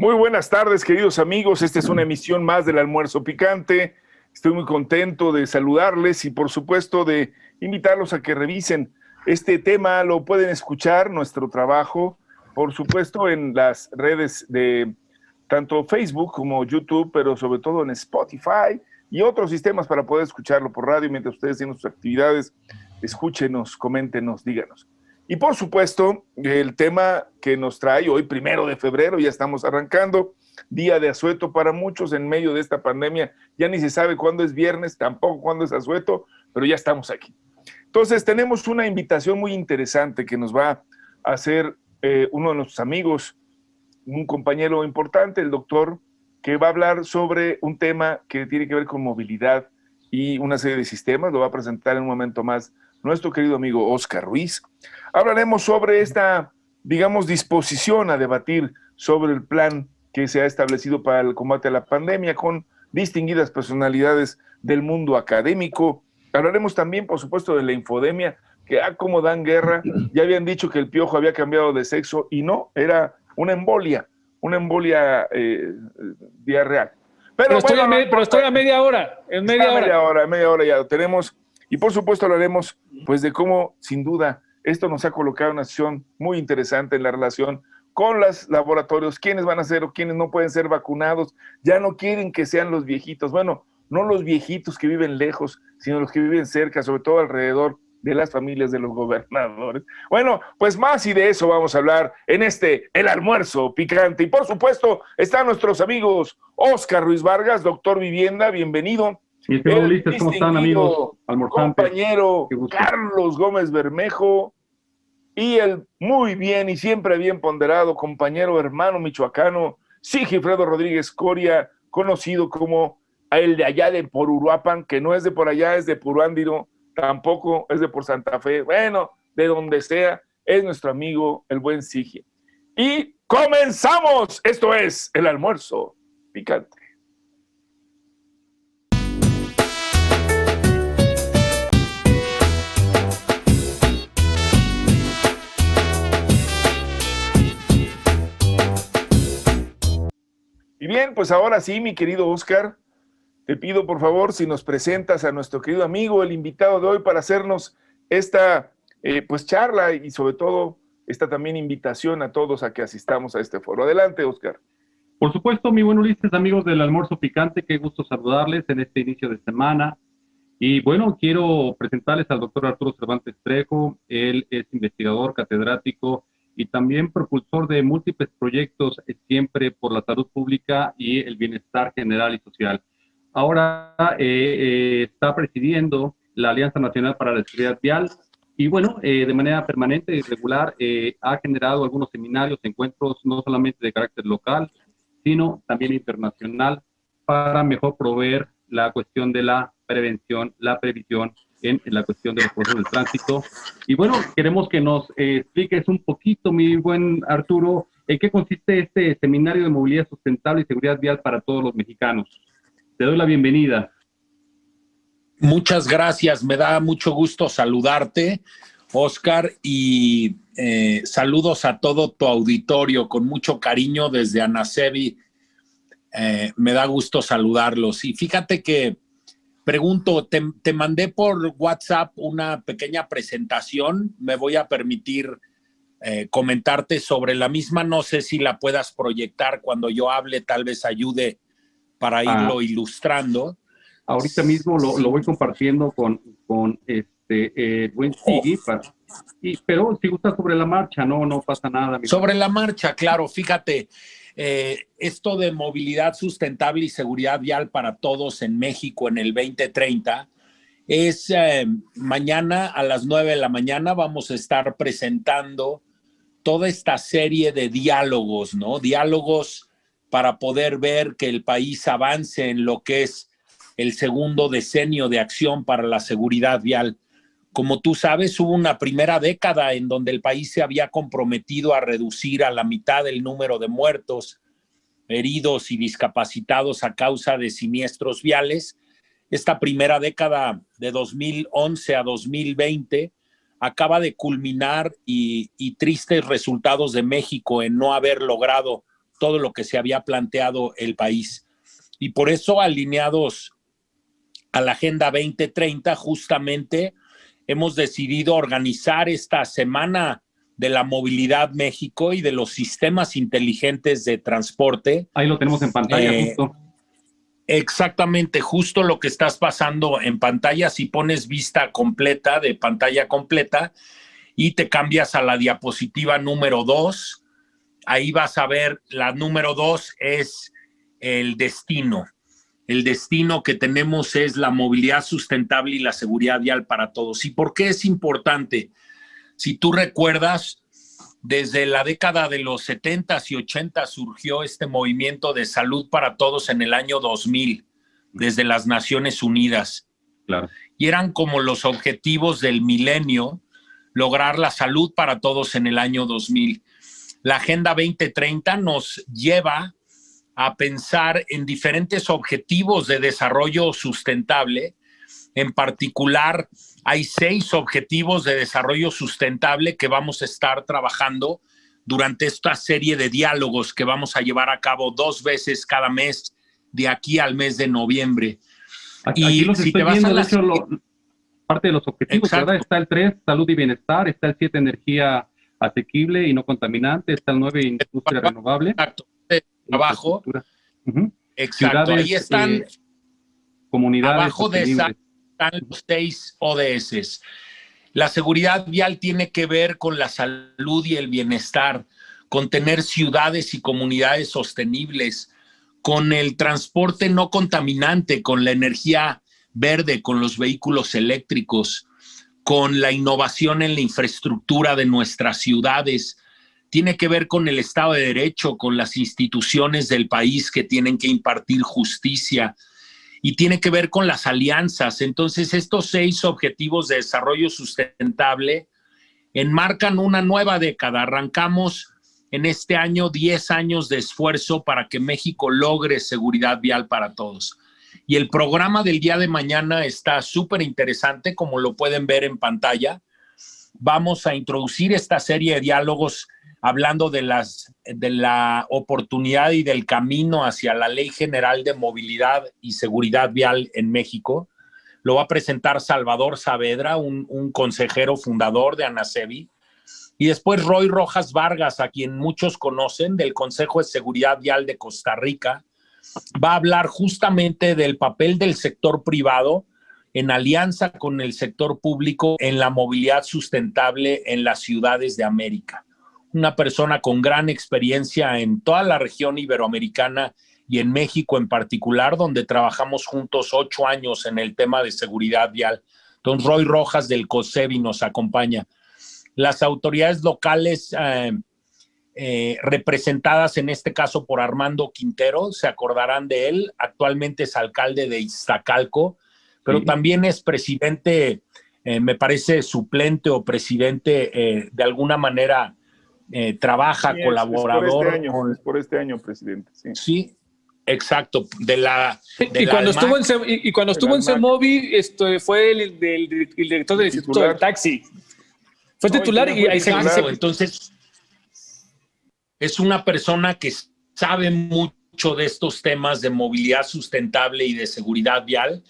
Muy buenas tardes, queridos amigos. Esta es una emisión más del almuerzo picante. Estoy muy contento de saludarles y por supuesto de invitarlos a que revisen este tema. Lo pueden escuchar, nuestro trabajo, por supuesto, en las redes de tanto Facebook como YouTube, pero sobre todo en Spotify y otros sistemas para poder escucharlo por radio mientras ustedes tienen sus actividades. Escúchenos, coméntenos, díganos. Y por supuesto, el tema que nos trae hoy, primero de febrero, ya estamos arrancando, día de asueto para muchos en medio de esta pandemia. Ya ni se sabe cuándo es viernes, tampoco cuándo es asueto, pero ya estamos aquí. Entonces, tenemos una invitación muy interesante que nos va a hacer eh, uno de nuestros amigos, un compañero importante, el doctor, que va a hablar sobre un tema que tiene que ver con movilidad y una serie de sistemas. Lo va a presentar en un momento más nuestro querido amigo Oscar Ruiz. Hablaremos sobre esta, digamos, disposición a debatir sobre el plan que se ha establecido para el combate a la pandemia con distinguidas personalidades del mundo académico. Hablaremos también, por supuesto, de la infodemia, que ah, como dan guerra, ya habían dicho que el piojo había cambiado de sexo y no, era una embolia, una embolia eh, diarreal. Pero, estoy, a media hora, en media hora. media hora, media hora ya lo tenemos. Y por supuesto hablaremos pues de cómo, sin duda, esto nos ha colocado una situación muy interesante en la relación con los laboratorios, quiénes van a ser o quiénes no pueden ser vacunados. Ya no quieren que sean los viejitos. Bueno, no los viejitos que viven lejos, sino los que viven cerca, sobre todo alrededor de las familias de los gobernadores. Bueno, pues más y de eso vamos a hablar en este El Almuerzo Picante. Y por supuesto están nuestros amigos Oscar Ruiz Vargas, doctor Vivienda, bienvenido. Y ¿cómo están amigos? Compañero Carlos Gómez Bermejo y el muy bien y siempre bien ponderado compañero hermano michoacano Sigifredo Rodríguez Coria, conocido como el de allá de Poruruapan, que no es de por allá, es de Puruándiro, tampoco es de por Santa Fe, bueno, de donde sea, es nuestro amigo el buen Sigi. Y comenzamos, esto es el almuerzo picante. Bien, pues ahora sí, mi querido Oscar, te pido por favor si nos presentas a nuestro querido amigo, el invitado de hoy, para hacernos esta eh, pues charla y sobre todo esta también invitación a todos a que asistamos a este foro. Adelante, Oscar. Por supuesto, mi buen Ulises, amigos del almuerzo picante, qué gusto saludarles en este inicio de semana. Y bueno, quiero presentarles al doctor Arturo Cervantes Trejo. Él es investigador, catedrático y también propulsor de múltiples proyectos siempre por la salud pública y el bienestar general y social. Ahora eh, eh, está presidiendo la Alianza Nacional para la Seguridad Vial y bueno, eh, de manera permanente y regular ha generado algunos seminarios, encuentros no solamente de carácter local, sino también internacional para mejor proveer la cuestión de la prevención, la previsión en, la cuestión de los procesos del tránsito. Y bueno, queremos que nos eh, expliques un poquito, mi buen Arturo, en qué consiste este seminario de movilidad sustentable y seguridad vial para todos los mexicanos. Te doy la bienvenida. Muchas gracias, me da mucho gusto saludarte, Oscar, y eh, saludos a todo tu auditorio con mucho cariño desde Anasebi. Eh, me da gusto saludarlos. Y fíjate que Pregunto, te, mandé por WhatsApp una pequeña presentación. Me voy a permitir eh, comentarte sobre la misma. No sé si la puedas proyectar cuando yo hable, tal vez ayude para irlo ah. ilustrando. Ahorita mismo lo, voy compartiendo con, con este eh, buen Sigui, pero si gusta sobre la marcha, no, no pasa nada. Sobre la marcha, claro, fíjate, eh, esto de movilidad sustentable y seguridad vial para todos en México en el 2030 es eh, mañana a las 9 de la mañana vamos a estar presentando toda esta serie de diálogos, ¿no? Diálogos para poder ver que el país avance en lo que es el segundo decenio de acción para la seguridad vial. Como tú sabes, hubo una primera década en donde el país se había comprometido a reducir a la mitad el número de muertos, heridos y discapacitados a causa de siniestros viales. Esta primera década de 2011 a 2020 acaba de culminar y, tristes resultados de México en no haber logrado todo lo que se había planteado el país. Y por eso, alineados a la Agenda 2030, justamente hemos decidido organizar esta semana de la movilidad México y de los sistemas inteligentes de transporte. Ahí lo tenemos en pantalla, eh, justo. Exactamente, justo lo que estás pasando en pantalla, si pones vista completa de pantalla completa y te cambias a la diapositiva número 2, ahí vas a ver, la número 2 es el destino. El destino que tenemos es la movilidad sustentable y la seguridad vial para todos. ¿Y por qué es importante? Si tú recuerdas, desde la década de los 70 y 80 surgió este movimiento de salud para todos en el año 2000, desde las Naciones Unidas. Claro. Y eran como los objetivos del milenio, lograr la salud para todos en el año 2000. La Agenda 2030 nos lleva a pensar en diferentes objetivos de desarrollo sustentable. En particular, hay seis objetivos de desarrollo sustentable que vamos a estar trabajando durante esta serie de diálogos que vamos a llevar a cabo dos veces cada mes de aquí al mes de noviembre. y si te vas a la... parte de los objetivos, ¿verdad? Está el 3, salud y bienestar, está el 7, energía asequible y no contaminante, está el 9, industria renovable. Exacto, abajo. Exacto, ahí están eh, comunidades abajo de esa están los seis ODS. La seguridad vial tiene que ver con la salud y el bienestar, con tener ciudades y comunidades sostenibles, con el transporte no contaminante, con la energía verde, con los vehículos eléctricos, con la innovación en la infraestructura de nuestras ciudades. Tiene que ver con el Estado de Derecho, con las instituciones del país que tienen que impartir justicia, y tiene que ver con las alianzas. Entonces, estos seis objetivos de desarrollo sustentable enmarcan una nueva década. Arrancamos en este año 10 años de esfuerzo para que México logre seguridad vial para todos. Y el programa del día de mañana está súper interesante, como lo pueden ver en pantalla. Vamos a introducir esta serie de diálogos hablando de, las, de la oportunidad y del camino hacia la Ley General de Movilidad y Seguridad Vial en México. Lo va a presentar Salvador Saavedra, un, un consejero fundador de ANASEBI. Y después Roy Rojas Vargas, a quien muchos conocen, del Consejo de Seguridad Vial de Costa Rica, va a hablar justamente del papel del sector privado en alianza con el sector público en la movilidad sustentable en las ciudades de América una persona con gran experiencia en toda la región iberoamericana y en México en particular, donde trabajamos juntos ocho años en el tema de seguridad vial. Don Roy Rojas del COSEBI nos acompaña. Las autoridades locales eh, eh, representadas en este caso por Armando Quintero, se acordarán de él, actualmente es alcalde de Iztacalco, pero también es presidente, eh, me parece suplente o presidente de alguna manera eh, trabaja, colaborador. por, este año, por este año, presidente. Sí. exacto. De la, y, cuando estuvo en, y, cuando estuvo en CEMOVI, esto fue el, del, director del Instituto del Taxi. Fue titular y ahí se Entonces, es una persona que sabe mucho de estos temas de movilidad sustentable y de seguridad vial.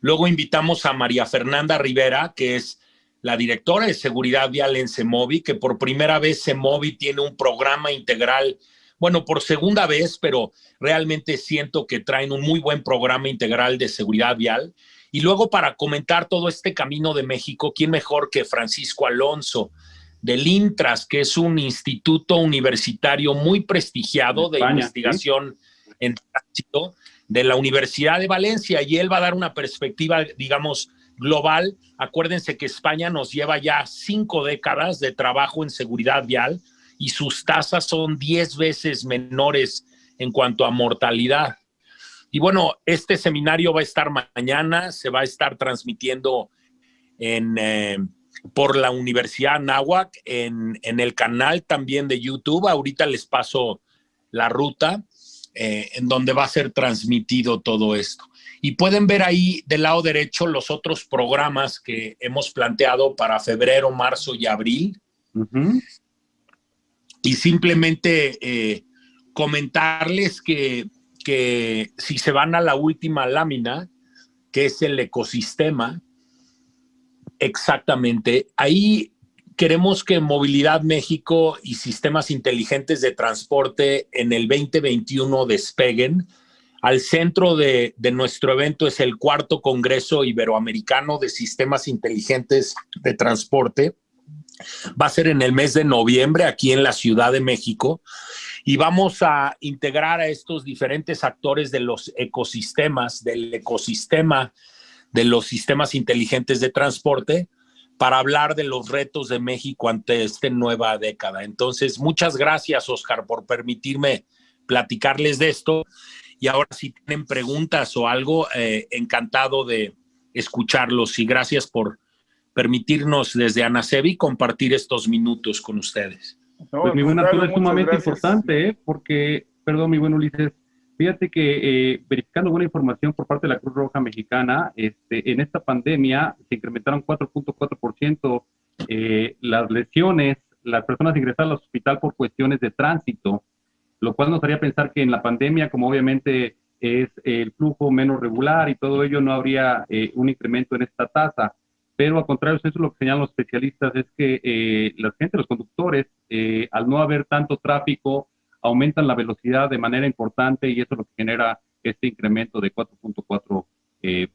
Luego invitamos a María Fernanda Rivera, que es la directora de seguridad vial en CEMOVI, que por primera vez CEMOVI tiene un programa integral, bueno, por segunda vez, pero realmente siento que traen un muy buen programa integral de seguridad vial. Y luego para comentar todo este camino de México, ¿quién mejor que Francisco Alonso? del INTRAS, que es un instituto universitario muy prestigiado de investigación en tránsito de la Universidad de Valencia, y él va a dar una perspectiva, digamos, global. Acuérdense que España nos lleva ya cinco décadas de trabajo en seguridad vial y sus tasas son diez veces menores en cuanto a mortalidad. Y bueno, este seminario va a estar mañana, se va a estar transmitiendo en, eh, por la Universidad Nahuac en, en, el canal también de YouTube. Ahorita les paso la ruta eh, en donde va a ser transmitido todo esto. Y pueden ver ahí del lado derecho los otros programas que hemos planteado para febrero, marzo y abril. Y simplemente eh, comentarles que, que si se van a la última lámina, que es el ecosistema, exactamente, ahí queremos que Movilidad México y sistemas inteligentes de transporte en el 2021 despeguen. Al centro de, de, nuestro evento es el cuarto Congreso Iberoamericano de Sistemas Inteligentes de Transporte. Va a ser en el mes de noviembre aquí en la Ciudad de México y vamos a integrar a estos diferentes actores de los ecosistemas, del ecosistema de los sistemas inteligentes de transporte para hablar de los retos de México ante esta nueva década. Entonces, muchas gracias, Oscar, por permitirme platicarles de esto. Y ahora, si tienen preguntas o algo, eh, encantado de escucharlos y gracias por permitirnos desde Anasebi compartir estos minutos con ustedes pues mi buen Arturo, es sumamente importante, ¿eh? porque, perdón, mi buen Ulises, fíjate que eh, verificando buena información por parte de la Cruz Roja Mexicana, este, en esta pandemia se incrementaron 4.4% eh, las lesiones, las personas ingresadas al hospital por cuestiones de tránsito, lo cual nos haría pensar que en la pandemia, como obviamente es el flujo menos regular y todo ello, no habría eh, un incremento en esta tasa. Pero al contrario, eso es lo que señalan los especialistas, es que eh, la gente, los conductores, eh, al no haber tanto tráfico, aumentan la velocidad de manera importante y eso es lo que genera este incremento de 4.4% eh,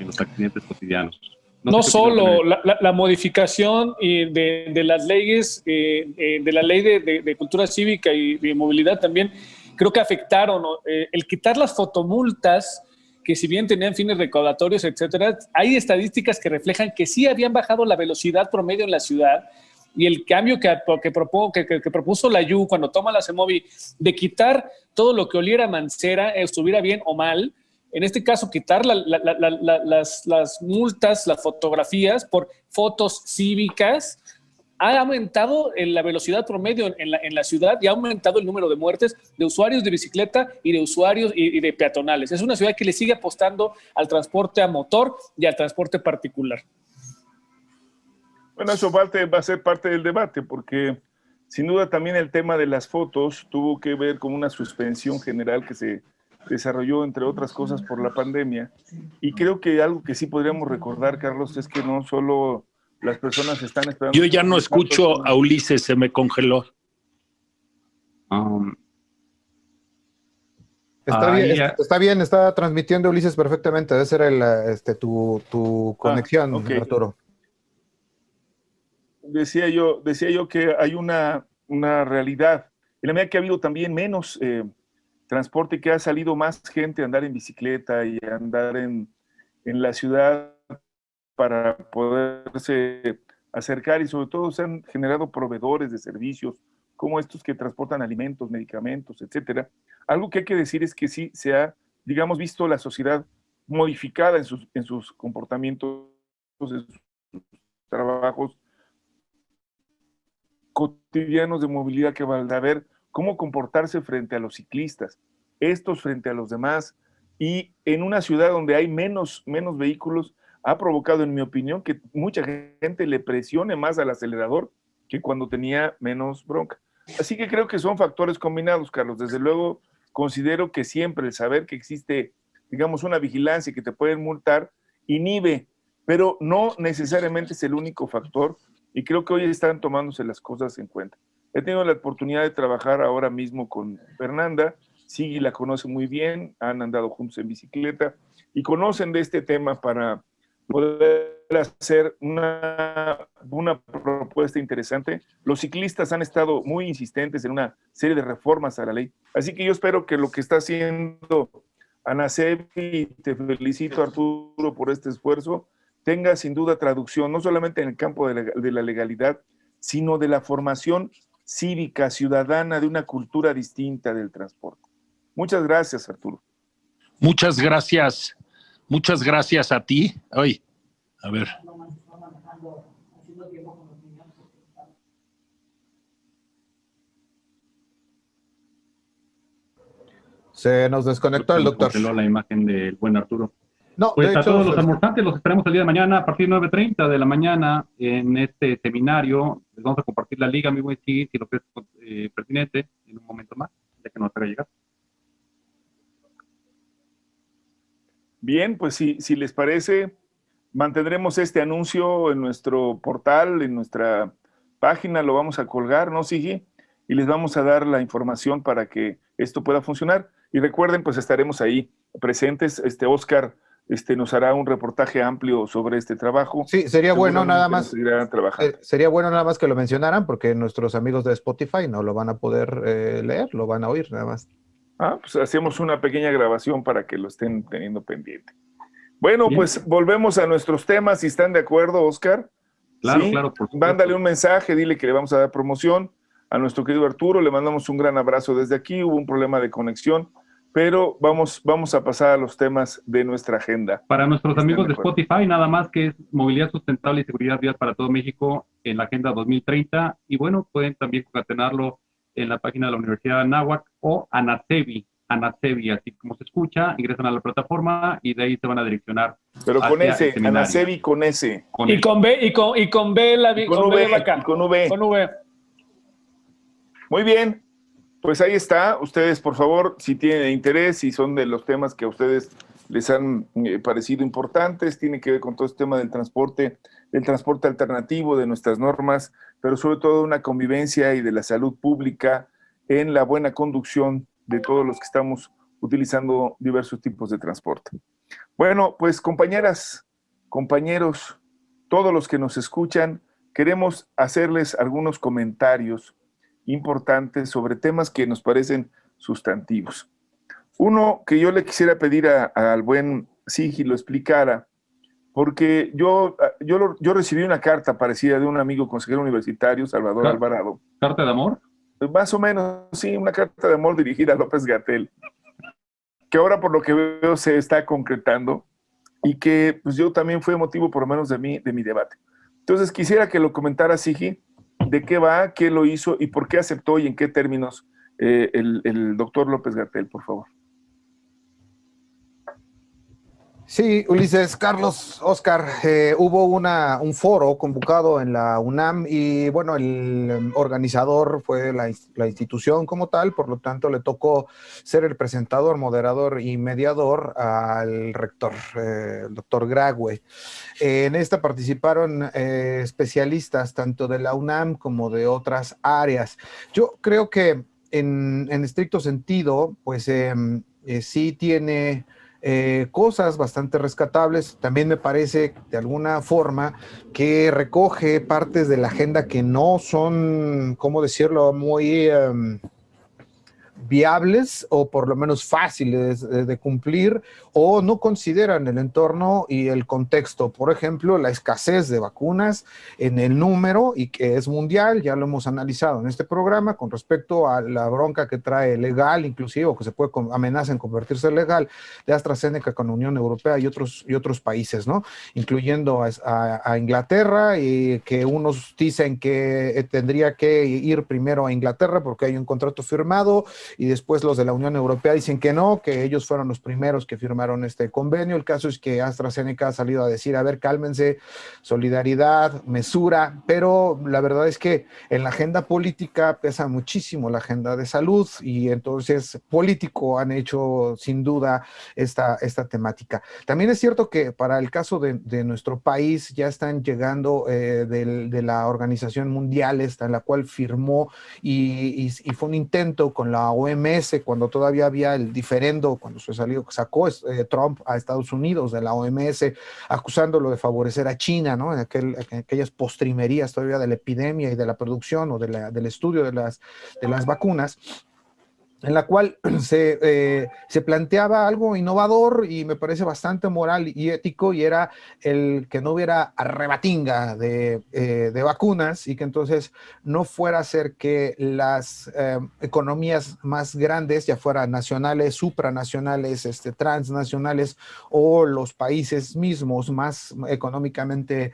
en los accidentes cotidianos. No, solo la, modificación de, de, las leyes, de la ley de, de, cultura cívica y de movilidad también, creo que afectaron. el quitar las fotomultas que si bien tenían fines recaudatorios, etcétera, hay estadísticas que reflejan que sí habían bajado la velocidad promedio en la ciudad y el cambio que, que, que, propuso la YU cuando toma la CEMOVI de quitar todo lo que oliera mancera, estuviera bien o mal, en este caso quitar las, las multas, las fotografías por fotos cívicas, ha aumentado en la velocidad promedio en la, en la, ciudad y ha aumentado el número de muertes de usuarios de bicicleta y de usuarios y, de peatonales. Es una ciudad que le sigue apostando al transporte a motor y al transporte particular. Bueno, eso va a ser parte del debate porque sin duda también el tema de las fotos tuvo que ver con una suspensión general que se desarrolló, entre otras cosas, por la pandemia. Y creo que algo que sí podríamos recordar, Carlos, es que no solo las personas están esperando. Yo ya no escucho a Ulises, se me congeló. Um, está, bien, está, bien, está transmitiendo Ulises perfectamente. Debe ser el, este, tu, tu ah, conexión, Arturo. Decía yo, decía yo que hay una, una realidad. En la medida que ha habido también menos eh, transporte, que ha salido más gente a andar en bicicleta y a andar en, en la ciudad, para poderse acercar y sobre todo se han generado proveedores de servicios como estos que transportan alimentos, medicamentos, etcétera. Algo que hay que decir es que sí se ha, digamos, visto la sociedad modificada en sus, en sus comportamientos, en sus trabajos cotidianos de movilidad que van a ver cómo comportarse frente a los ciclistas, estos frente a los demás, y en una ciudad donde hay menos, menos vehículos, ha provocado, en mi opinión, que mucha gente le presione más al acelerador que cuando tenía menos bronca. Así que creo que son factores combinados, Carlos. Desde luego, considero que siempre el saber que existe, digamos, una vigilancia que te pueden multar, inhibe, pero no necesariamente es el único factor y creo que hoy están tomándose las cosas en cuenta. He tenido la oportunidad de trabajar ahora mismo con Fernanda, sí la conoce muy bien, han andado juntos en bicicleta y conocen de este tema para poder hacer una, una propuesta interesante. Los ciclistas han estado muy insistentes en una serie de reformas a la ley. Así que yo espero que lo que está haciendo Ana Sebi, te felicito Arturo por este esfuerzo, tenga sin duda traducción, no solamente en el campo de la, de la legalidad, sino de la formación cívica, ciudadana, de una cultura distinta del transporte. Muchas gracias, Arturo. Muchas gracias, Muchas gracias a ti. Hoy, a ver. Se nos desconectó el doctor. la imagen del buen Arturo. No, pues a todos los almorzantes los esperamos el día de mañana a partir de 9.30 de la mañana en este seminario. Les vamos a compartir la liga, mi buen si lo que es eh, pertinente, en un momento más, ya que nos pudiera llegar. Bien, pues si, si les parece, mantendremos este anuncio en nuestro portal, en nuestra página, lo vamos a colgar, ¿no, Sigi? Y les vamos a dar la información para que esto pueda funcionar. Y recuerden, pues estaremos ahí presentes. Este Oscar este, nos hará un reportaje amplio sobre este trabajo. Sí, sería bueno nada más. Eh, sería bueno nada más que lo mencionaran, porque nuestros amigos de Spotify no lo van a poder eh, leer, lo van a oír nada más. Ah, pues hacemos una pequeña grabación para que lo estén teniendo pendiente. Bueno, pues volvemos a nuestros temas, si están de acuerdo, Oscar. Claro, claro. Por Mándale un mensaje, dile que le vamos a dar promoción a nuestro querido Arturo, le mandamos un gran abrazo desde aquí, hubo un problema de conexión, pero vamos, vamos a pasar a los temas de nuestra agenda. Para nuestros amigos de Spotify, nada más que es movilidad sustentable y seguridad vial para todo México en la Agenda 2030, y bueno, pueden también concatenarlo en la página de la Universidad de Anáhuac o Anacevi, Anacevi, así como se escucha, ingresan a la plataforma y de ahí se van a direccionar. Pero con S, Anacevi con S. y, con B, y, con, y con B, la con, con, v, con V. Con V. Muy bien, pues ahí está. Ustedes, por favor, si tienen interés, si son de los temas que a ustedes les han eh, parecido importantes, tiene que ver con todo este tema del transporte, del transporte alternativo, de nuestras normas, pero sobre todo una convivencia y de la salud pública en la buena conducción de todos los que estamos utilizando diversos tipos de transporte. Bueno, pues compañeras, compañeros, todos los que nos escuchan, queremos hacerles algunos comentarios importantes sobre temas que nos parecen sustantivos. Uno que yo le quisiera pedir al buen Sigi lo explicara, porque yo, yo, yo recibí una carta parecida de un amigo consejero universitario, Salvador Alvarado. ¿Carta de amor? Más o menos, sí, una carta de amor dirigida a López Gatel, que ahora por lo que veo se está concretando y que pues yo también fue motivo por lo menos de mi, de mi debate. Entonces quisiera que lo comentara Sigi, de qué va, qué lo hizo y por qué aceptó y en qué términos eh, el, el doctor López Gatel, por favor. Sí, Ulises, Carlos, Oscar, eh, hubo una, un foro convocado en la UNAM y bueno, el em, organizador fue la, institución como tal, por lo tanto le tocó ser el presentador, moderador y mediador al rector, eh, el doctor Grague. en esta participaron eh, especialistas tanto de la UNAM como de otras áreas. Yo creo que en, en estricto sentido, pues em, sí tiene eh, cosas bastante rescatables. También me parece, de alguna forma, que recoge partes de la agenda que no son, ¿cómo decirlo?, muy... Em, viables o por lo menos fáciles de, cumplir o no consideran el entorno y el contexto. Por ejemplo, la escasez de vacunas en el número y que es mundial, ya lo hemos analizado en este programa con respecto a la bronca que trae legal, inclusive, o que se puede amenaza en convertirse legal de AstraZeneca con la Unión Europea y otros, y otros países, ¿no? Incluyendo a, Inglaterra y que unos dicen que tendría que ir primero a Inglaterra porque hay un contrato firmado y después los de la Unión Europea dicen que no, que ellos fueron los primeros que firmaron este convenio. El caso es que AstraZeneca ha salido a decir, a ver, cálmense, solidaridad, mesura, pero la verdad es que en la agenda política pesa muchísimo la agenda de salud y entonces político han hecho sin duda esta, esta temática. También es cierto que para el caso de, nuestro país ya están llegando eh, de la Organización Mundial, esta en la cual firmó y, y fue un intento con la OMS, cuando todavía había el diferendo, cuando se salió, sacó eh, Trump a Estados Unidos de la OMS, acusándolo de favorecer a China, ¿no? En, aquel, aquellas postrimerías todavía de la epidemia y de la producción o de la, del estudio de las, de las vacunas en la cual se, eh, se, planteaba algo innovador y me parece bastante moral y ético, y era el que no hubiera arrebatinga de, eh, de vacunas y que entonces no fuera a ser que las eh, economías más grandes, ya fueran nacionales, supranacionales, este, transnacionales o los países mismos más económicamente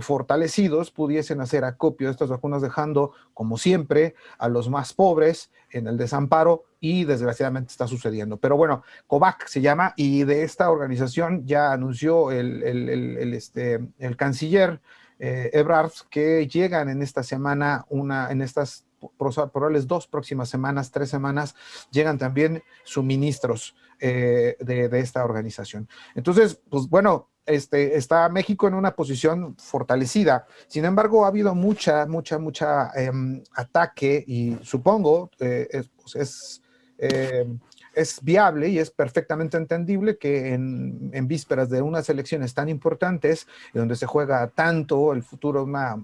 fortalecidos, pudiesen hacer acopio de estas vacunas, dejando, como siempre, a los más pobres en el desamparo y desgraciadamente está sucediendo. Pero bueno, COVAC se llama y de esta organización ya anunció el, el, este, el canciller eh, Ebrard que llegan en esta semana, una, en estas probables dos próximas semanas, tres semanas, llegan también suministros eh, de, de, esta organización. Entonces, pues bueno, este, está México en una posición fortalecida. Sin embargo, ha habido mucha, mucha, mucha eh, ataque y supongo eh, es, pues es eh, es viable y es perfectamente entendible que en, vísperas de unas elecciones tan importantes, donde se juega tanto el futuro, una,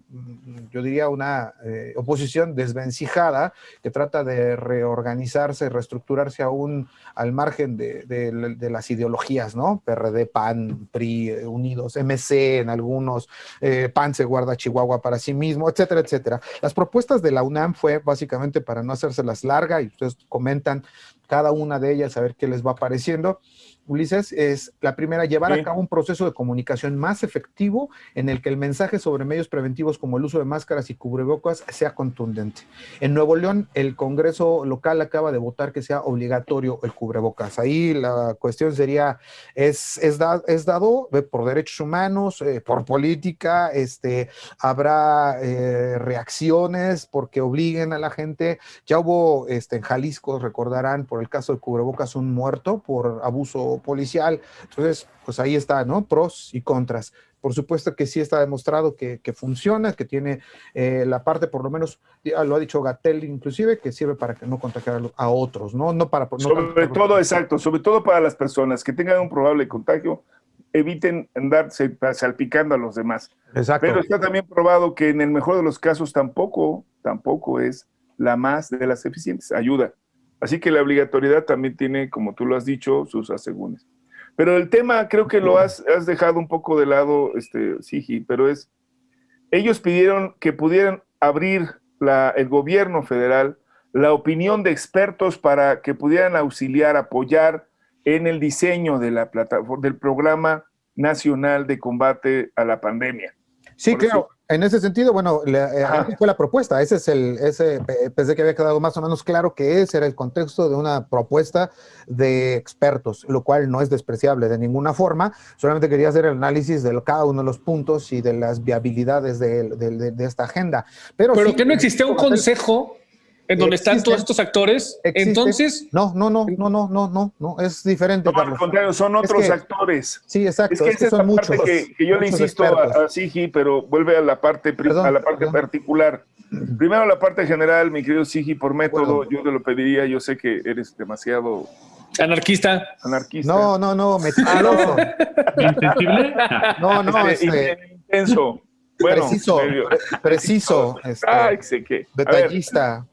yo diría una eh, oposición desvencijada que trata de reorganizarse, reestructurarse aún al margen de, las ideologías, ¿no? PRD, PAN, PRI, eh, Unidos, MC en algunos, eh, PAN se guarda Chihuahua para sí mismo, etcétera, etcétera. Las propuestas de la UNAM fue básicamente para no hacérselas larga y ustedes comentan cada una de ellas, a ver qué les va apareciendo. Ulises, es la primera, llevar sí. a cabo un proceso de comunicación más efectivo en el que el mensaje sobre medios preventivos como el uso de máscaras y cubrebocas sea contundente. En Nuevo León, el Congreso local acaba de votar que sea obligatorio el cubrebocas. Ahí la cuestión sería, ¿es, es, da, es dado por derechos humanos, eh, por política? Este, ¿Habrá eh, reacciones porque obliguen a la gente? Ya hubo este, en Jalisco, recordarán, por el caso de cubrebocas, un muerto por abuso policial. Entonces, pues ahí está, ¿no? Pros y contras. Por supuesto que sí está demostrado que, que funciona, que tiene eh, la parte, por lo menos, lo ha dicho Gatel inclusive, que sirve para que no contagiar a otros, ¿no? No para... No sobre todo, exacto, sobre todo para las personas que tengan un probable contagio, eviten andarse salpicando a los demás. Exacto. Pero está también probado que en el mejor de los casos tampoco, tampoco es la más de las eficientes. Ayuda. Así que la obligatoriedad también tiene, como tú lo has dicho, sus asegúnes. Pero el tema creo que lo has, has dejado un poco de lado, este, Sigi, pero es, ellos pidieron que pudieran abrir la, el gobierno federal la opinión de expertos para que pudieran auxiliar, apoyar en el diseño de la plataforma, del programa nacional de combate a la pandemia. Sí, Por claro. Eso, en ese sentido, bueno, la, fue la propuesta. Ese es el, ese, pensé que había quedado más o menos claro que ese era el contexto de una propuesta de expertos, lo cual no es despreciable de ninguna forma. Solamente quería hacer el análisis de cada uno de los puntos y de las viabilidades de, de, de, de esta agenda. Pero, Pero sí, que no existía un consejo en donde están existen, todos estos actores. Existen. Entonces. No, no, no, no, no, no, no, no, es diferente. No, al contrario, son otros es que, actores. Sí, exacto. Es que, es que son muchos. Que, que yo le insisto a, a Sigi, pero vuelve a la parte, perdón, a la parte perdón. particular. Primero la parte general, mi querido Sigi, por método, bueno. yo te lo pediría, yo sé que eres demasiado Anarquista. Anarquista. No, no, no, meticuloso. ¿Insensible? no, no, este, este intenso. Bueno, preciso, medio. preciso, este, Ay, sé que. detallista.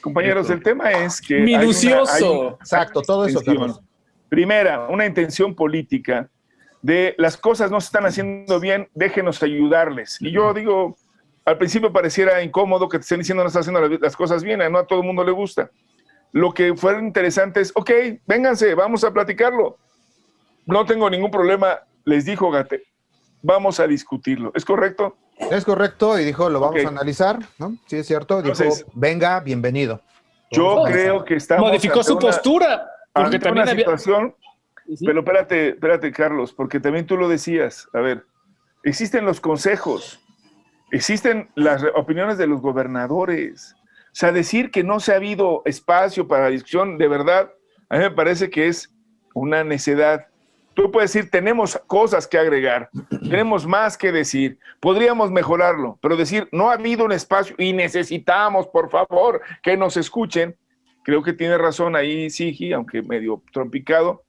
Compañeros, el tema es que. Minucioso. Hay una, hay Exacto, todo eso. Carlos. Primera, una intención política de las cosas no se están haciendo bien, déjenos ayudarles. Y yo digo, al principio pareciera incómodo que te estén diciendo no estás haciendo las cosas bien, no a todo el mundo le gusta. Lo que fuera interesante es, ok, vénganse, vamos a platicarlo. No tengo ningún problema, les dijo Gate, vamos a discutirlo. ¿Es correcto? Es correcto y dijo, lo vamos okay. a analizar, ¿no? Sí, es cierto. Entonces, dijo, venga, bienvenido. Yo creo que estamos. Modificó su postura. Porque también una había... situación. Sí. Pero espérate, espérate, Carlos, porque también tú lo decías. A ver, existen los consejos, existen las opiniones de los gobernadores. O sea, decir que no se ha habido espacio para la discusión, de verdad, a mí me parece que es una necedad. Tú puedes decir, tenemos cosas que agregar, tenemos más que decir, podríamos mejorarlo, pero decir, no ha habido un espacio y necesitamos, por favor, que nos escuchen, creo que tiene razón ahí Sigi, aunque medio trompicado,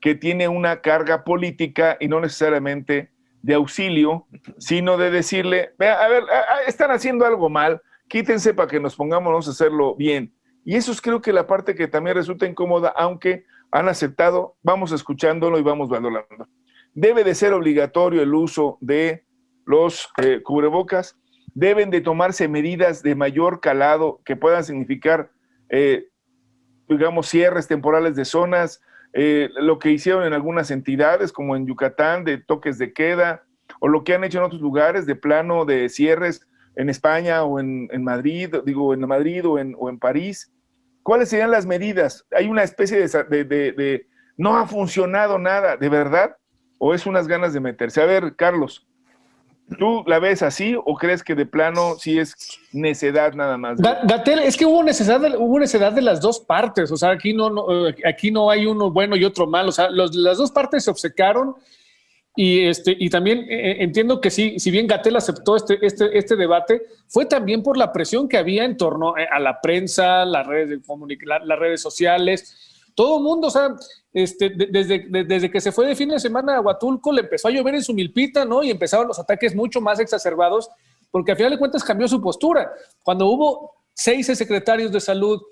que tiene una carga política y no necesariamente de auxilio, sino de decirle, a ver, están haciendo algo mal, quítense para que nos pongamos a hacerlo bien. Y eso es creo que la parte que también resulta incómoda, aunque han aceptado, vamos escuchándolo y vamos valorando. Debe de ser obligatorio el uso de los eh, cubrebocas, deben de tomarse medidas de mayor calado que puedan significar, eh, digamos, cierres temporales de zonas, eh, lo que hicieron en algunas entidades, como en Yucatán, de toques de queda, o lo que han hecho en otros lugares, de plano de cierres en España o en, en Madrid, digo, en Madrid o en, o en París, ¿Cuáles serían las medidas? Hay una especie de, de, de, de, no ha funcionado nada, ¿de verdad? ¿O es unas ganas de meterse? A ver, Carlos. ¿Tú la ves así o crees que de plano sí es necedad nada más? Gatel, es que hubo necesidad, hubo de las dos partes, o sea, aquí no, no aquí no hay uno bueno y otro malo, o sea, las dos partes se obcecaron y, este, y también eh, entiendo que sí, si bien Gatel aceptó este, este, este debate, fue también por la presión que había en torno eh, a la prensa, las redes, de las redes sociales, todo el mundo, o sea, este, desde, desde que se fue de fin de semana a Huatulco, le empezó a llover en su milpita, ¿no? Y empezaron los ataques mucho más exacerbados, porque a final de cuentas cambió su postura. Cuando hubo seis secretarios de salud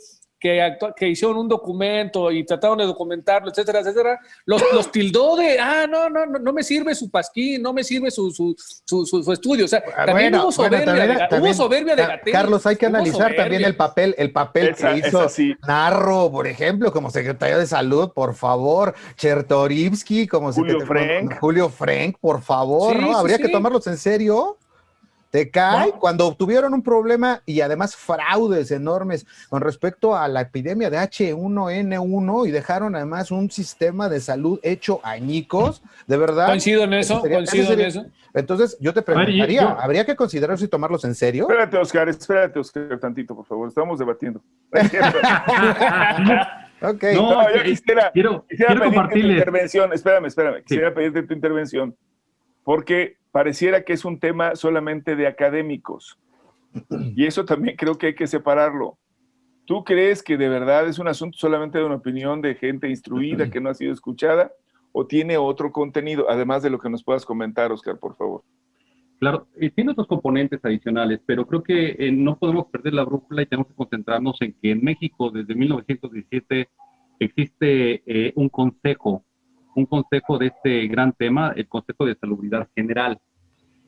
que, que hicieron un documento y trataron de documentarlo, etcétera, etcétera, los, los tildó de, ah, no, no, no, no me sirve su pasquín, no me sirve su, su, su, su estudio. O sea, ah, también hubo soberbia, hubo soberbia de Gatel. Carlos, hay que analizar también el papel, el papel que hizo Narro, por ejemplo, como secretario de salud, por favor, Chertorivsky, como Julio Frank. Julio Frank, por favor, ¿no? Habría que tomarlos en serio. Te cae cuando tuvieron un problema y además fraudes enormes con respecto a la epidemia de H1N1 y dejaron además un sistema de salud hecho añicos, de verdad. Coincido en eso, coincido en eso. Entonces, yo te preguntaría, ¿habría que considerar si tomarlos en serio? Espérate, Oscar, espérate, Oscar, tantito, por favor. Estamos debatiendo. ok. No, yo quisiera, quiero, quisiera pedirte tu intervención. Espérame, espérame. Quisiera pedirte tu intervención porque pareciera que es un tema solamente de académicos. Y eso también creo que hay que separarlo. ¿Tú crees que de verdad es un asunto solamente de una opinión de gente instruida que no ha sido escuchada o tiene otro contenido, además de lo que nos puedas comentar, Oscar, por favor? Claro, tiene otros componentes adicionales, pero creo que eh, no podemos perder la brújula y tenemos que concentrarnos en que en México desde 1917 existe eh, un consejo un consejo de este gran tema, el Consejo de Salubridad General.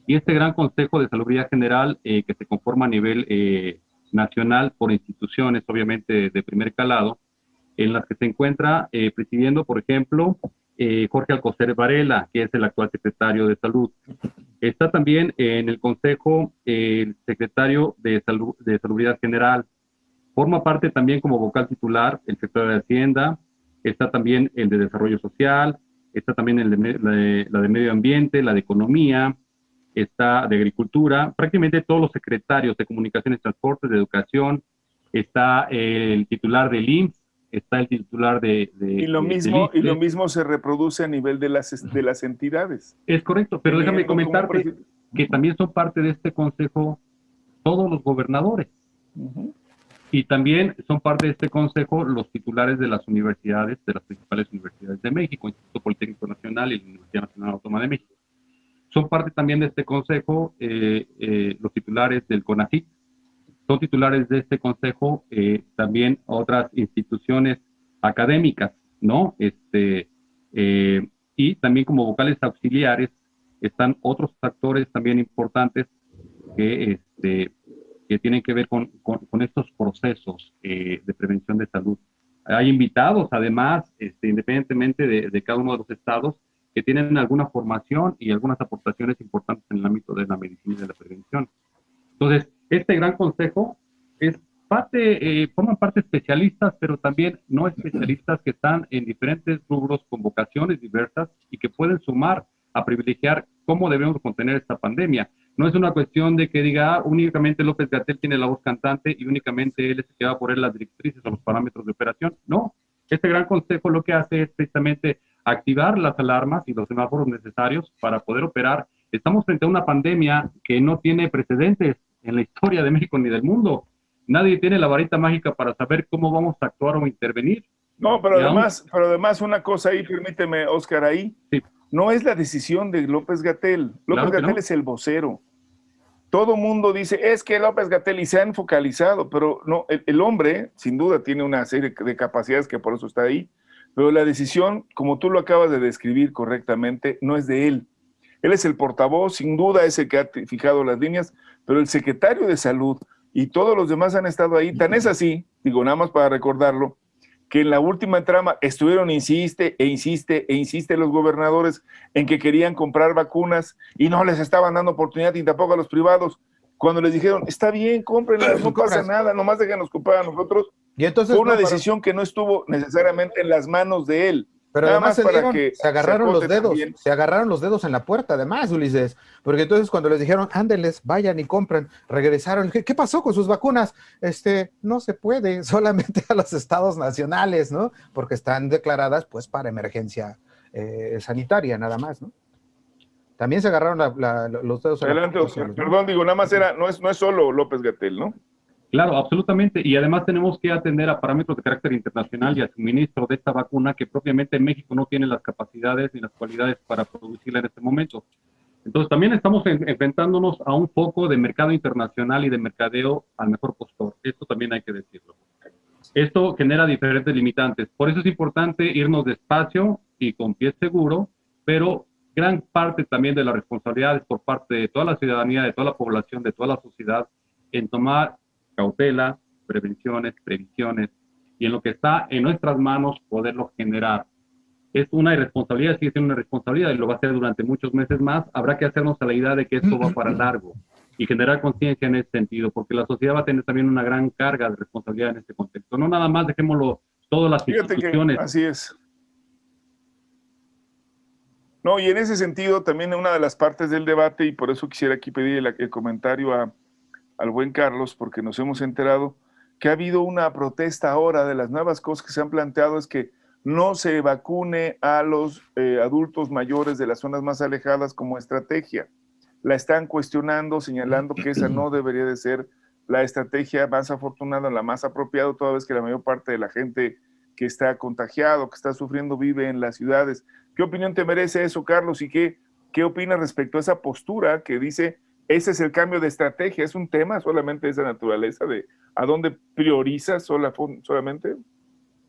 Y este gran Consejo de Salubridad General, eh, que se conforma a nivel eh, nacional por instituciones, obviamente, de primer calado, en las que se encuentra eh, presidiendo, por ejemplo, Jorge Alcocer Varela, que es el actual secretario de Salud. Está también en el Consejo el secretario de, Salud, de Salubridad General. Forma parte también como vocal titular el secretario de Hacienda, está también el de desarrollo social, está también el de, la, de, medio ambiente, la de economía, está de agricultura, prácticamente todos los secretarios de comunicaciones, transportes, de educación, está el titular del IMSS, está el titular de... y, lo mismo, y lo mismo se reproduce a nivel de las, de las entidades. Es correcto, pero déjame comentarte que también son parte de este consejo todos los gobernadores. Y también son parte de este consejo los titulares de las universidades, de las principales universidades de México, Instituto Politécnico Nacional y la Universidad Nacional Autónoma de México. Son parte también de este consejo eh, eh, los titulares del CONACYT, son titulares de este consejo eh, también otras instituciones académicas, ¿no? Este, y también como vocales auxiliares están otros actores también importantes que este, que tienen que ver con, con, estos procesos eh, de prevención de salud. Hay invitados, además, este, independientemente de, de, cada uno de los estados, que tienen alguna formación y algunas aportaciones importantes en el ámbito de la medicina y de la prevención. Entonces, este gran consejo es parte, eh, forman parte especialistas, pero también no especialistas que están en diferentes rubros con vocaciones diversas y que pueden sumar a privilegiar cómo debemos contener esta pandemia. No es una cuestión de que diga ah, únicamente López Gatel tiene la voz cantante y únicamente él es el que va a poner las directrices o los parámetros de operación. No, este gran consejo lo que hace es precisamente activar las alarmas y los semáforos necesarios para poder operar. Estamos frente a una pandemia que no tiene precedentes en la historia de México ni del mundo. Nadie tiene la varita mágica para saber cómo vamos a actuar o intervenir. No, pero además, pero además una cosa ahí, permíteme, Oscar, ahí. Sí. No es la decisión de López Gatel. López Gatel es el vocero. Todo mundo dice, es que López Gatel y se han focalizado, pero no, el, hombre sin duda tiene una serie de capacidades que por eso está ahí, pero la decisión, como tú lo acabas de describir correctamente, no es de él. Él es el portavoz, sin duda es el que ha fijado las líneas, pero el secretario de salud y todos los demás han estado ahí. Tan es así, digo nada más para recordarlo, que en la última trama estuvieron, insiste e insiste e insiste los gobernadores en que querían comprar vacunas y no les estaban dando oportunidad ni tampoco a los privados. Cuando les dijeron, está bien, cómprenlas, no pasa nada, nomás déjenos comprar a nosotros. Y entonces, fue una decisión que no estuvo necesariamente en las manos de él. Pero Nada además más se, dieron- que se agarraron se los dedos, también. se agarraron los dedos en la puerta, además, Ulises, porque entonces cuando les dijeron, ándeles, vayan y compren, regresaron, ¿qué, qué pasó con sus vacunas? Este, no se puede, solamente a los estados nacionales, ¿no? Porque están declaradas, pues, para emergencia eh, sanitaria, nada más, ¿no? También se agarraron la- la- los dedos en la puerta. Perdón, digo, nada más era, no es, no es solo López Gatel, ¿no? Claro, absolutamente. Y además tenemos que atender a parámetros de carácter internacional y al suministro de esta vacuna que propiamente México no tiene las capacidades ni las cualidades para producirla en este momento. Entonces también estamos en- enfrentándonos a un foco de mercado internacional y de mercadeo al mejor postor. Esto también hay que decirlo. Esto genera diferentes limitantes. Por eso es importante irnos despacio y con pie seguro, pero gran parte también de la responsabilidad es por parte de toda la ciudadanía, de toda la población, de toda la sociedad, en tomar cautela, prevenciones, previsiones, y en lo que está en nuestras manos poderlo generar. Es una irresponsabilidad, sigue siendo una responsabilidad y lo va a hacer durante muchos meses más. Habrá que hacernos a la idea de que esto va para largo y generar conciencia en ese sentido, porque la sociedad va a tener también una gran carga de responsabilidad en este contexto. No nada más dejémoslo todas las Fíjate que instituciones. así es. No, y en ese sentido también una de las partes del debate, y por eso quisiera aquí pedir el, el comentario a- al buen Carlos, porque nos hemos enterado que ha habido una protesta ahora de las nuevas cosas que se han planteado, es que no se vacune a los eh, adultos mayores de las zonas más alejadas como estrategia. La están cuestionando, señalando que esa no debería de ser la estrategia más afortunada, la más apropiada, toda vez que la mayor parte de la gente que está contagiado, que está sufriendo, vive en las ciudades. ¿Qué opinión te merece eso, Carlos? ¿Y qué, qué opinas respecto a esa postura que dice, ese es el cambio de estrategia? ¿Es un tema solamente de esa naturaleza de a dónde prioriza sola, solamente?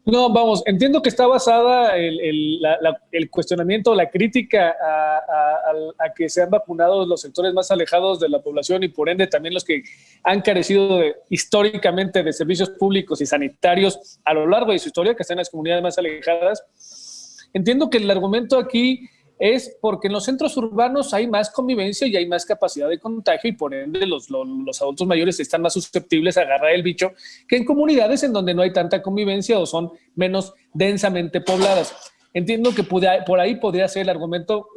No, vamos, entiendo que está basada el, el, la- la- el cuestionamiento, la crítica a, a- a que se han vacunado los sectores más alejados de la población y por ende también los que han carecido de- históricamente de servicios públicos y sanitarios a lo largo de su historia, que están en las comunidades más alejadas. Entiendo que el argumento aquí es porque en los centros urbanos hay más convivencia y hay más capacidad de contagio y por ende los, adultos mayores están más susceptibles a agarrar el bicho que en comunidades en donde no hay tanta convivencia o son menos densamente pobladas. Entiendo que pude- por ahí podría ser el argumento,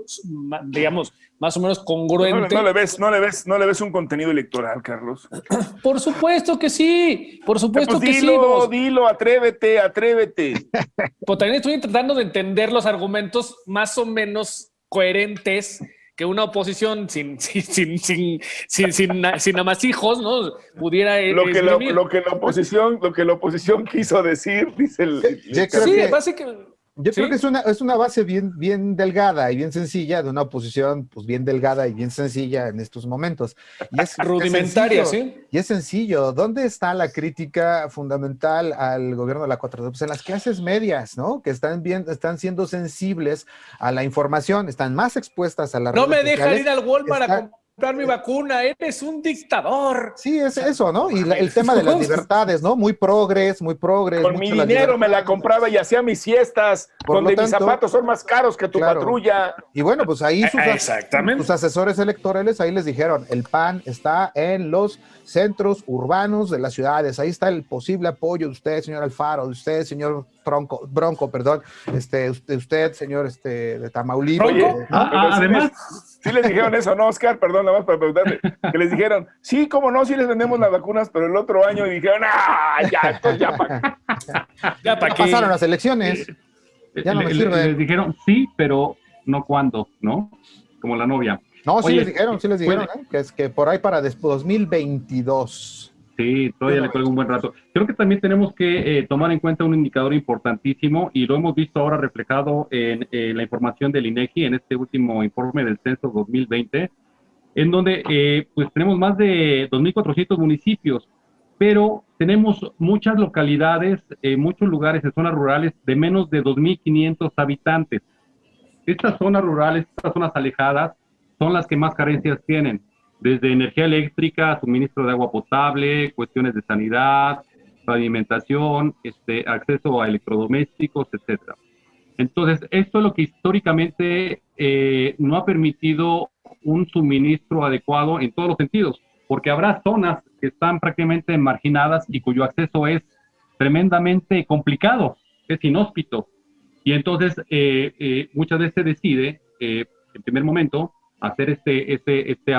digamos, más o menos No, congruente. no le ves, no, le ves, no le ves un contenido electoral, Carlos. Por supuesto que sí, por supuesto Pues que sí. dilo, vamos. dilo, atrévete, atrévete. Pero también estoy tratando de entender los argumentos más o menos coherentes que una oposición sin, sin, sin, sin, sin, sin, sin amasijos, ¿no? Pudiera eh, Lo que, la, esgrimir. lo que la oposición, lo que la oposición quiso decir, dice el. Yo creo Sí, que- básicamente. Yo ¿Sí? creo que es una, es una base bien, bien delgada y bien sencilla de una oposición, pues bien delgada y bien sencilla en estos momentos. Y es, Rudimentaria, es sencillo, ¿sí? Y es sencillo. ¿Dónde está la crítica fundamental al gobierno de la 4T? Pues en las clases medias, ¿no? Que están, bien, están siendo sensibles a la información, están más expuestas a la No me dejan ir al Walmart a comprar mi vacuna, eres un dictador. Sí, es eso, ¿no? Y la- el tema de las libertades, ¿no? Muy progres, muy progres. Con mi dinero me la compraba y hacía mis siestas, Por donde mis zapatos son más caros que tu claro. patrulla. Y bueno, pues ahí sus, Ah, Exactamente. sus asesores electorales ahí les dijeron, el PAN está en los centros urbanos de las ciudades, ahí está el posible apoyo de usted, señor Alfaro, de usted, señor Bronco, Bronco perdón, este, usted, usted, señor este, de Tamaulipas. Oye, eh, Ah, ah, además- Sí les dijeron eso, ¿no, Oscar? Perdón, nada más para preguntarte. Que les dijeron, sí, cómo no, sí les vendemos las vacunas, pero el otro año y dijeron, ¡ah! Ya, esto ya pa' Ya para qué. pasaron las elecciones. Ya no Le- me sirve. les dijeron sí, pero no cuándo, ¿no? Como la novia. No, sí Oye, les dijeron, sí les dijeron, ¿eh? que es que por ahí para des- 2022. Sí, todavía le cuelga un buen rato. Creo que también tenemos que eh, tomar en cuenta un indicador importantísimo y lo hemos visto ahora reflejado en eh, la información del INEGI en este último informe del censo 2020, en donde eh, pues tenemos más de 2.400 municipios, pero tenemos muchas localidades, eh, muchos lugares en zonas rurales de menos de 2.500 habitantes. Estas zonas rurales, estas zonas alejadas, son las que más carencias tienen desde energía eléctrica, suministro de agua potable, cuestiones de sanidad, pavimentación, este, acceso a electrodomésticos, etcétera. Entonces, esto es lo que históricamente eh, no ha permitido un suministro adecuado en todos los sentidos, porque habrá zonas que están prácticamente marginadas y cuyo acceso es tremendamente complicado, es inhóspito. Y entonces eh, eh, muchas veces se decide, en primer momento, hacer este, este, este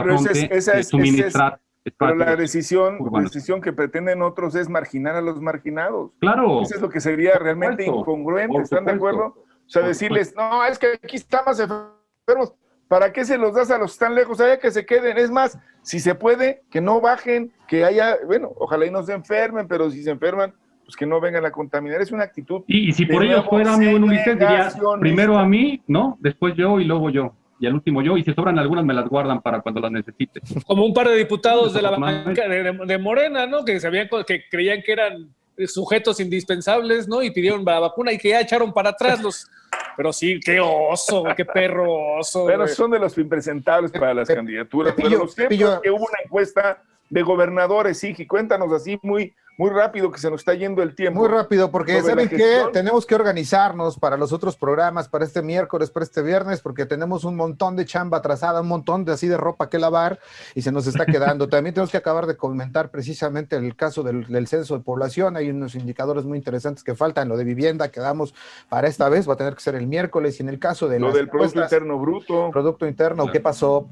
esa es- suministrar Pero la decisión, la decisión que pretenden otros es marginar a los marginados. Claro, Eso es lo que sería realmente supuesto, incongruente, ¿están de acuerdo? O sea, decirles, no, es que aquí están más enfermos, ¿para qué se los das a los que están lejos? Allá que se queden. Es más, si se puede, que no bajen, que haya, bueno, ojalá y no se enfermen, pero si se enferman, pues que no vengan a contaminar. Es una actitud. y, y si por ellos fuera, mi Ulises, diría primero a mí, ¿no? Después yo y luego yo. Y al último yo, y si sobran algunas me las guardan para cuando las necesite. Como un par de diputados de la banca de, de- de Morena, ¿no? Que sabían que creían que eran sujetos indispensables, ¿no? Y pidieron la vacuna y que ya echaron para atrás los. Pero sí, qué oso, qué perro oso. Pero güey. son de los impresentables para las candidaturas. Pero lo cierto Pepillo. es que hubo una encuesta de gobernadores, sí, y cuéntanos así muy, muy rápido que se nos está yendo el tiempo. Muy rápido, porque ¿saben qué? Tenemos que organizarnos para los otros programas, para este miércoles, para este viernes, porque tenemos un montón de chamba atrasada, un montón de así de ropa que lavar y se nos está quedando. También tenemos que acabar de comentar precisamente el caso del, del censo de población. Hay unos indicadores muy interesantes que faltan. Lo de vivienda que damos para esta vez va a tener que ser el miércoles. Y en el caso de Lo del Producto Interno Bruto. Producto Interno, ¿qué pasó?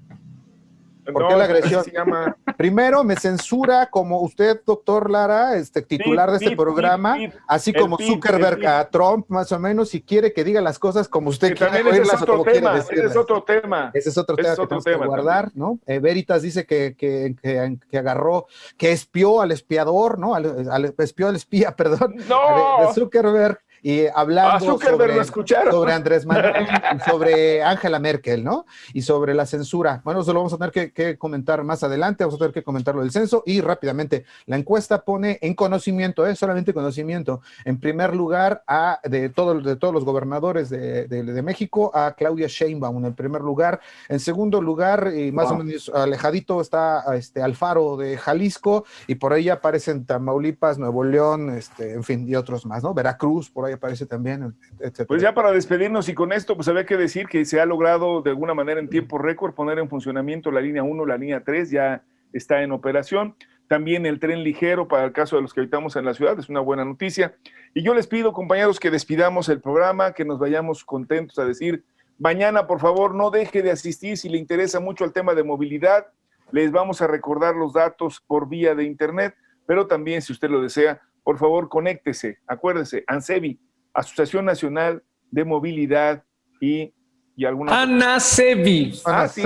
¿Por No, qué la agresión? Se llama Primero me censura como usted, doctor Lara, este titular de este Pip, programa, pip, pip. así como pip, Zuckerberg a Trump, más o menos, si quiere que diga las cosas como usted que quiere también ese es o otro como quiere tema. Ese es otro tema. Ese es otro tema es que tenemos que tema guardar, ¿no? Eh, Veritas dice que, que, que- que agarró, que espió al espiador, ¿no? Al, al- espió al espía, perdón, No, de, de Zuckerberg, y hablando a Zuckerberg sobre, sobre Andrés Manuel, y sobre Angela Merkel, ¿no? Y sobre la censura. Bueno, eso lo vamos a tener que, que comentar más adelante, vamos a tener que comentar lo del censo y rápidamente, la encuesta pone en conocimiento, es solamente conocimiento, en primer lugar a de, todo, de todos los gobernadores de, de- de México a Claudia Sheinbaum en primer lugar, en segundo lugar y más o menos alejadito está este Alfaro de Jalisco y por ahí aparecen Tamaulipas, Nuevo León, este, en fin, y otros más, ¿no? Veracruz, por ahí aparece también, etcétera. Pues ya para despedirnos y con esto, pues había que decir que se ha logrado de alguna manera en tiempo récord poner en funcionamiento la línea 1, la línea 3, ya está en operación. También el tren ligero para el caso de los que habitamos en la ciudad, es una buena noticia. Y yo les pido, compañeros, que despidamos el programa, que nos vayamos contentos a decir, mañana, por favor, no deje de asistir si le interesa mucho el tema de movilidad. Les vamos a recordar los datos por vía de internet, pero también, si usted lo desea, por favor, conéctese. Acuérdese, ANSEBI, Asociación Nacional de Movilidad y, y alguna... Ana Sebi. Ah, sí,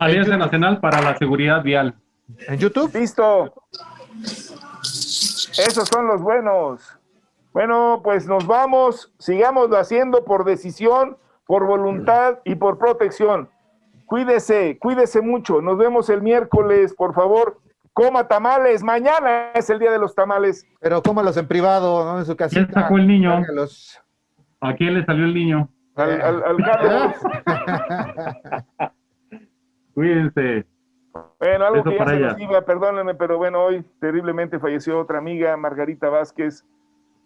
Alianza Nacional para la Seguridad Vial. en YouTube, Listo. Esos son los buenos. Bueno, pues nos vamos. Sigámoslo haciendo por decisión, por voluntad y por protección. Cuídese, cuídese mucho. Nos vemos el miércoles, por favor. Coma tamales. Mañana es el día de los tamales. pero cómalos en privado, ¿no? En su casita. sacó el niño? ¿A quién le salió el niño? Al, al- al Carlos. Cuídense. Bueno, algo Eso que ya para se nos iba, perdónenme, pero bueno, hoy terriblemente falleció otra amiga, Margarita Vázquez,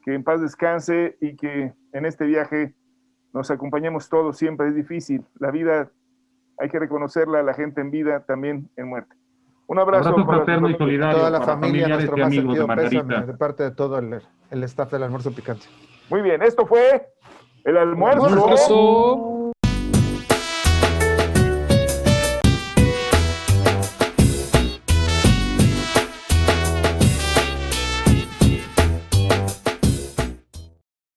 que en paz descanse y que en este viaje nos acompañemos todos siempre. Es difícil, la vida hay que reconocerla, la gente en vida, también en muerte. Un abrazo. Abrazo para fraterno y todos. solidario toda la para familia, familiares nuestro y más amigos de Margarita. de parte de todo el, el staff del almuerzo picante. Muy bien, esto fue el almuerzo. Almuerzo.